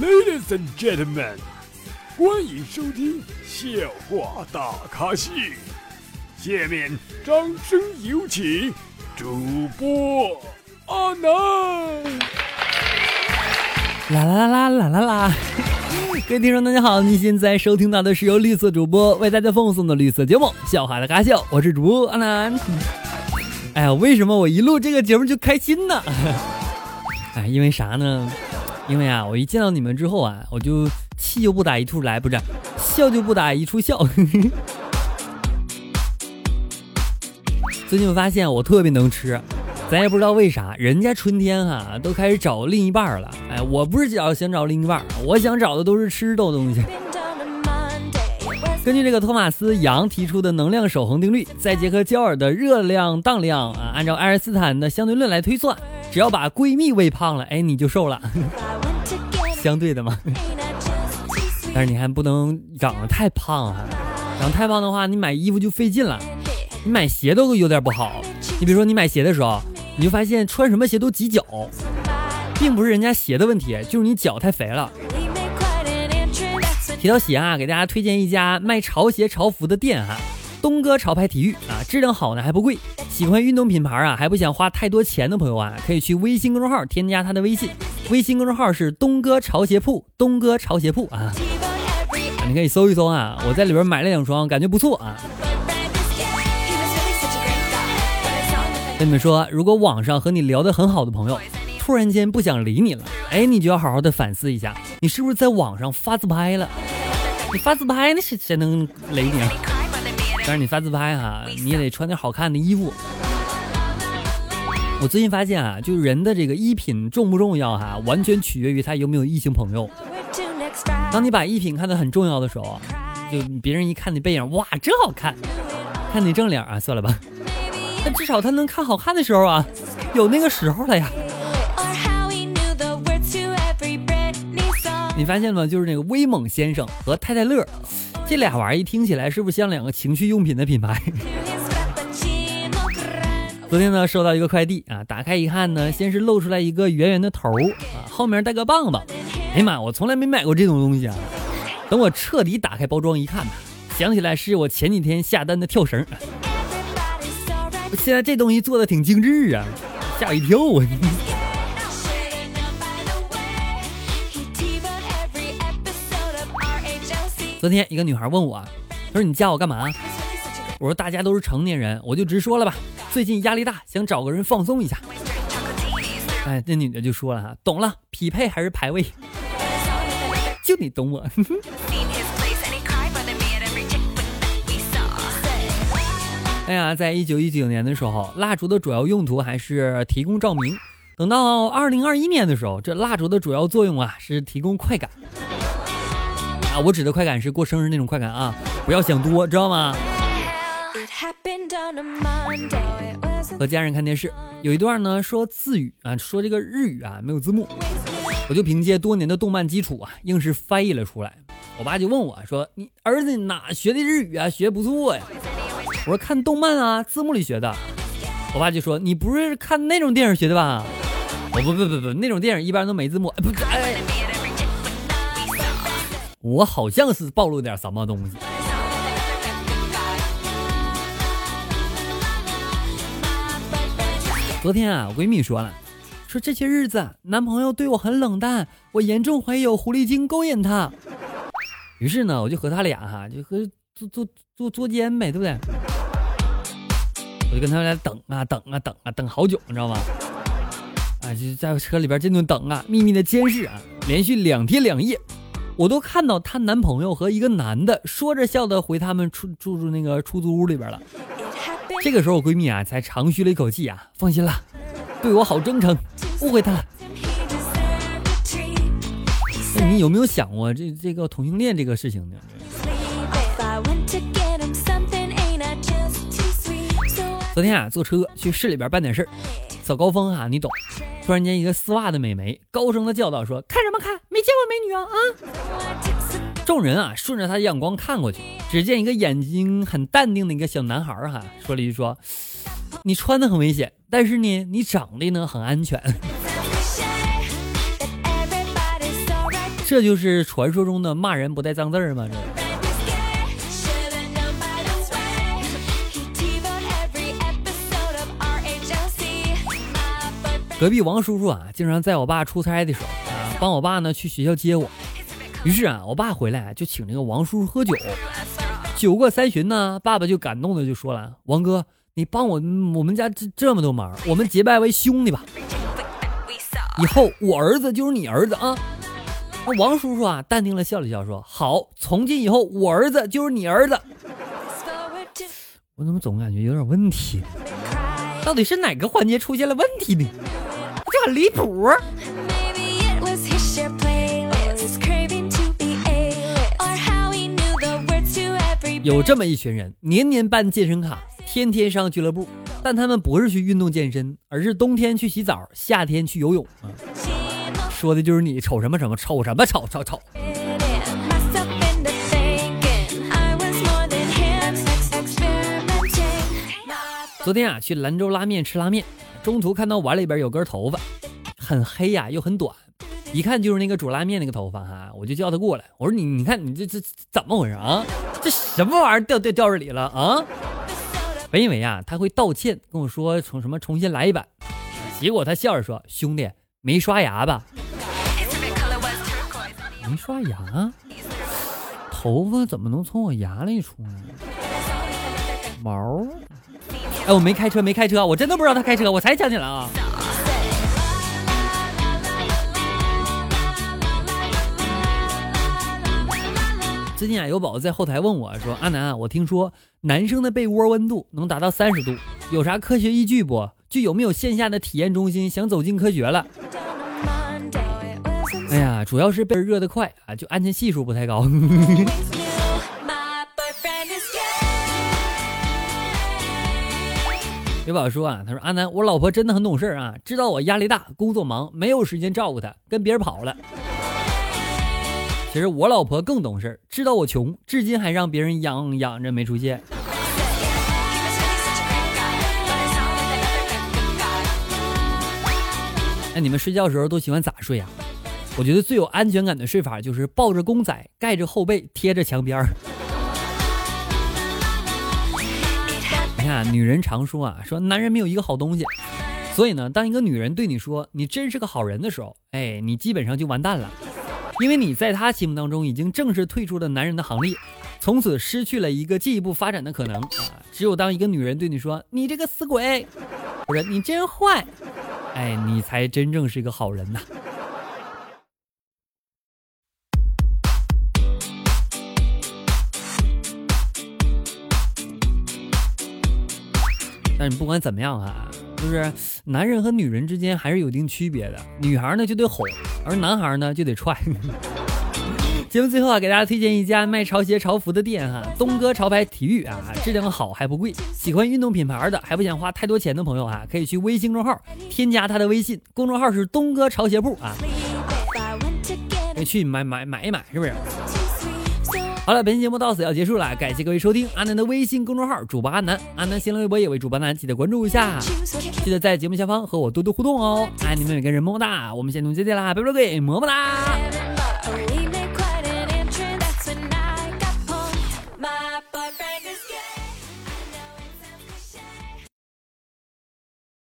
Ladies and gentlemen，欢迎收听笑话大咖秀。下面掌声有请主播阿南。啦啦啦啦啦啦啦！各位听众，大家好，你现在收听到的是由绿色主播为大家奉送的绿色节目《笑话大咖秀》，我是主播阿南。哎呀，为什么我一录这个节目就开心呢？哎，因为啥呢？因为啊，我一见到你们之后啊，我就气就不打一处来，不是笑就不打一处笑。最近我发现我特别能吃，咱也不知道为啥，人家春天哈都开始找另一半了。哎，我不是找想找另一半，我想找的都是吃的东西。根据这个托马斯杨提出的能量守恒定律，再结合焦耳的热量当量啊，按照爱因斯坦的相对论来推算，只要把闺蜜喂胖了，哎，你就瘦了。相对的嘛。但是你还不能长得太胖啊，长得太胖的话，你买衣服就费劲了，你买鞋都有点不好。你比如说你买鞋的时候，你就发现穿什么鞋都挤脚，并不是人家鞋的问题，就是你脚太肥了。提到鞋啊，给大家推荐一家卖潮鞋潮服的店哈，东哥潮牌体育啊，质量好呢还不贵。喜欢运动品牌啊，还不想花太多钱的朋友啊，可以去微信公众号添加他的微信，微信公众号是东哥潮鞋铺，东哥潮鞋铺啊，你可以搜一搜啊，我在里边买了两双，感觉不错啊。跟你们说，如果网上和你聊得很好的朋友，突然间不想理你了，哎，你就要好好的反思一下，你是不是在网上发自拍了？你发自拍那谁谁能雷你？啊？但是你发自拍哈，你也得穿点好看的衣服。我最近发现啊，就是人的这个衣品重不重要哈，完全取决于他有没有异性朋友。当你把衣品看得很重要的时候，就别人一看你背影，哇，真好看！看你正脸啊，算了吧。但至少他能看好看的时候啊，有那个时候了呀。你发现了吗？就是那个威猛先生和太太乐，这俩玩意儿一听起来是不是像两个情趣用品的品牌？昨天呢，收到一个快递啊，打开一看呢，先是露出来一个圆圆的头啊，后面带个棒棒。哎呀妈，我从来没买过这种东西啊！等我彻底打开包装一看呢，想起来是我前几天下单的跳绳。现在这东西做的挺精致啊，吓我一跳啊！昨天一个女孩问我，她说：“你加我干嘛？”我说：“大家都是成年人，我就直说了吧。最近压力大，想找个人放松一下。”哎，那女的就说了：“哈，懂了，匹配还是排位？就你懂我。”哎呀，在一九一九年的时候，蜡烛的主要用途还是提供照明。等到二零二一年的时候，这蜡烛的主要作用啊是提供快感。啊，我指的快感是过生日那种快感啊，不要想多，知道吗？和家人看电视，有一段呢说字语啊，说这个日语啊没有字幕，我就凭借多年的动漫基础啊，硬是翻译了出来。我爸就问我说：“你儿子哪学的日语啊？学不错呀。”我说：“看动漫啊，字幕里学的。”我爸就说：“你不是看那种电影学的吧？”我不不不不，那种电影一般都没字幕，不哎。我好像是暴露点什么东西。昨天啊，我闺蜜说了，说这些日子男朋友对我很冷淡，我严重怀疑有狐狸精勾引他。于是呢，我就和他俩哈，就和做做做捉奸呗，对不对？我就跟他们俩等啊等啊等啊等好久，你知道吗？啊，就在车里边这顿等啊，秘密的监视啊，连续两天两夜。我都看到她男朋友和一个男的说着笑的回他们出住住那个出租屋里边了。这个时候我闺蜜啊才长吁了一口气啊，放心了，对我好真诚，误会他了。那你有没有想过这这个同性恋这个事情呢？昨天啊坐车去市里边办点事儿，早高峰啊你懂。突然间，一个丝袜的美眉高声的叫道：“说看什么看？没见过美女啊！”啊！众人啊，顺着他的眼光看过去，只见一个眼睛很淡定的一个小男孩儿哈，说了一句：“说你穿的很危险，但是呢，你长得呢很安全。”这就是传说中的骂人不带脏字儿吗？这。隔壁王叔叔啊，经常在我爸出差的时候啊，帮我爸呢去学校接我。于是啊，我爸回来就请这个王叔叔喝酒。酒过三巡呢，爸爸就感动的就说了：“王哥，你帮我我们家这这么多忙，我们结拜为兄弟吧。以后我儿子就是你儿子啊。”那王叔叔啊，淡定的笑了笑说：“好，从今以后我儿子就是你儿子。”我怎么总感觉有点问题？到底是哪个环节出现了问题呢？这很离谱。有这么一群人，年年办健身卡，天天上俱乐部，但他们不是去运动健身，而是冬天去洗澡，夏天去游泳啊！说的就是你，瞅什么什么，瞅什么瞅瞅瞅。昨天啊，去兰州拉面吃拉面，中途看到碗里边有根头发，很黑呀，又很短，一看就是那个煮拉面那个头发哈，我就叫他过来，我说你你看你这这怎么回事啊？什么玩意儿掉掉掉这里了啊？本以为啊他会道歉跟我说重什么重新来一版，结果他笑着说兄弟没刷牙吧？没刷牙？头发怎么能从我牙里出呢？毛？哎，我没开车，没开车，我真的不知道他开车，我才想起来啊。最近啊，有宝子在后台问我说：“阿南啊，我听说男生的被窝温度能达到三十度，有啥科学依据不？就有没有线下的体验中心？想走进科学了。”哎呀，主要是被热得快啊，就安全系数不太高。刘宝说啊，他说阿南，我老婆真的很懂事啊，知道我压力大，工作忙，没有时间照顾她，跟别人跑了。其实我老婆更懂事，知道我穷，至今还让别人养养着没出现。那你们睡觉的时候都喜欢咋睡啊？我觉得最有安全感的睡法就是抱着公仔，盖着后背，贴着墙边儿。你看，女人常说啊，说男人没有一个好东西，所以呢，当一个女人对你说“你真是个好人”的时候，哎，你基本上就完蛋了，因为你在他心目当中已经正式退出了男人的行列，从此失去了一个进一步发展的可能啊。只有当一个女人对你说“你这个死鬼”或者“你真坏”，哎，你才真正是一个好人呐。但是不管怎么样啊，就是男人和女人之间还是有一定区别的。女孩呢就得哄，而男孩呢就得踹。节目最后啊，给大家推荐一家卖潮鞋潮服的店哈，东哥潮牌体育啊，质量好还不贵。喜欢运动品牌的，还不想花太多钱的朋友啊，可以去微信公众号添加他的微信，公众号是东哥潮鞋铺啊，可以去买买买一买，是不是？好了，本期节目到此要结束了，感谢各位收听阿南的微信公众号主播阿南，阿南新浪微博也为主播阿南，记得关注一下，记得在节目下方和我多多互动哦，爱你们每个人，么么哒，我们下期再见啦，拜拜各位，么么哒。